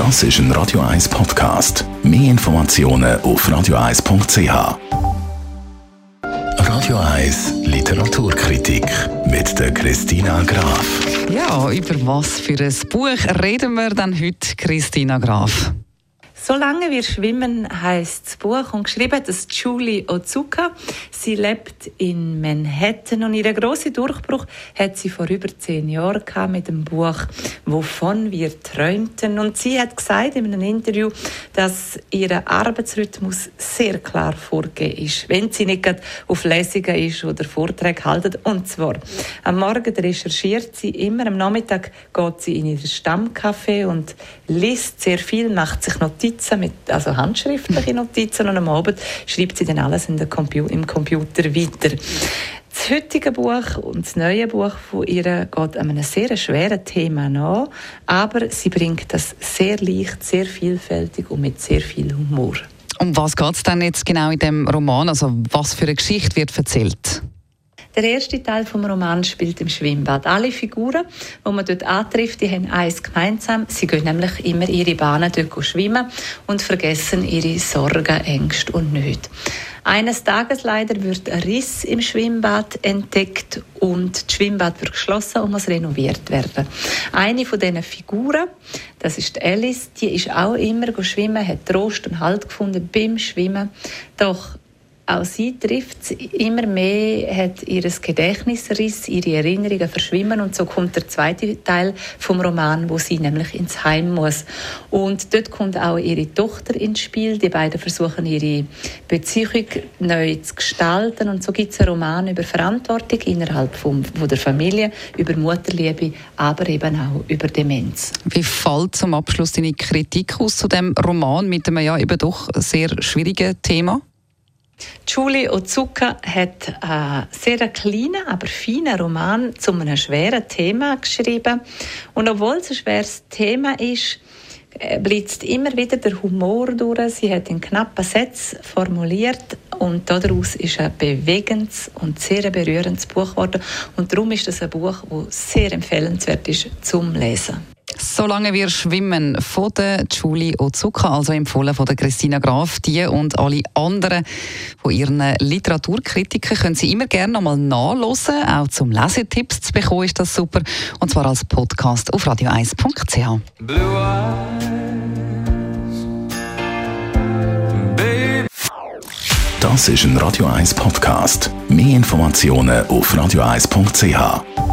Das ist ein Radio 1 Podcast. Mehr Informationen auf radio1.ch. Radio 1 Literaturkritik mit der Christina Graf. Ja, über was für ein Buch reden wir dann heute, Christina Graf? Solange wir schwimmen heißt das Buch und geschrieben hat es Julie Ozuka. Sie lebt in Manhattan und ihren großen Durchbruch hat sie vor über zehn Jahren gehabt mit dem Buch Wovon wir träumten. Und sie hat gesagt in einem Interview, dass ihr Arbeitsrhythmus sehr klar vorgegeben ist, wenn sie nicht auf Lesungen ist oder Vorträge haltet. Und zwar am Morgen recherchiert sie immer, am Nachmittag geht sie in ihr Stammcafé und liest sehr viel, macht sich Notizen, mit, also handschriftliche Notizen und am Abend schreibt sie dann alles in der Compu im Computer weiter. Das heutige Buch und das neue Buch von ihr geht einem sehr schweren Thema nach, aber sie bringt das sehr leicht, sehr vielfältig und mit sehr viel Humor. Um was geht es denn jetzt genau in dem Roman? Also was für eine Geschichte wird erzählt? Der erste Teil vom Roman spielt im Schwimmbad. Alle Figuren, die man dort antrifft, die haben eins gemeinsam. Sie gehen nämlich immer ihre Bahnen dort schwimmen und vergessen ihre Sorgen, Ängste und Nöte. Eines Tages leider wird ein Riss im Schwimmbad entdeckt und das Schwimmbad wird geschlossen und muss renoviert werden. Eine von diesen Figuren, das ist Alice, die ist auch immer schwimmen, hat Trost und Halt gefunden beim Schwimmen. Doch auch sie trifft immer mehr, hat ihr Gedächtnisriss, ihre Erinnerungen verschwimmen und so kommt der zweite Teil vom Roman, wo sie nämlich ins Heim muss. Und dort kommt auch ihre Tochter ins Spiel. Die beiden versuchen ihre Beziehung neu zu gestalten und so gibt es einen Roman über Verantwortung innerhalb von, von der Familie, über Mutterliebe, aber eben auch über Demenz. Wie fällt zum Abschluss deine Kritik aus zu dem Roman mit einem ja eben doch sehr schwierigen Thema? Julie Ozuka hat einen sehr kleinen, aber feinen Roman zu einem schweren Thema geschrieben. Und obwohl es ein schweres Thema ist, äh, blitzt immer wieder der Humor durch. Sie hat in knappen Sätzen formuliert und daraus ist ein bewegendes und sehr berührendes Buch geworden. Und darum ist es ein Buch, das sehr empfehlenswert ist zum Lesen. Solange wir schwimmen von der Julie Ozuka, also empfohlen von der Christina Graf, die und alle anderen von ihren Literaturkritiken können Sie immer gerne nochmal nachlesen. Auch zum Lesetipps zu bekommen ist das super. Und zwar als Podcast auf radio1.ch. Das ist ein Radio 1 Podcast. Mehr Informationen auf radio1.ch.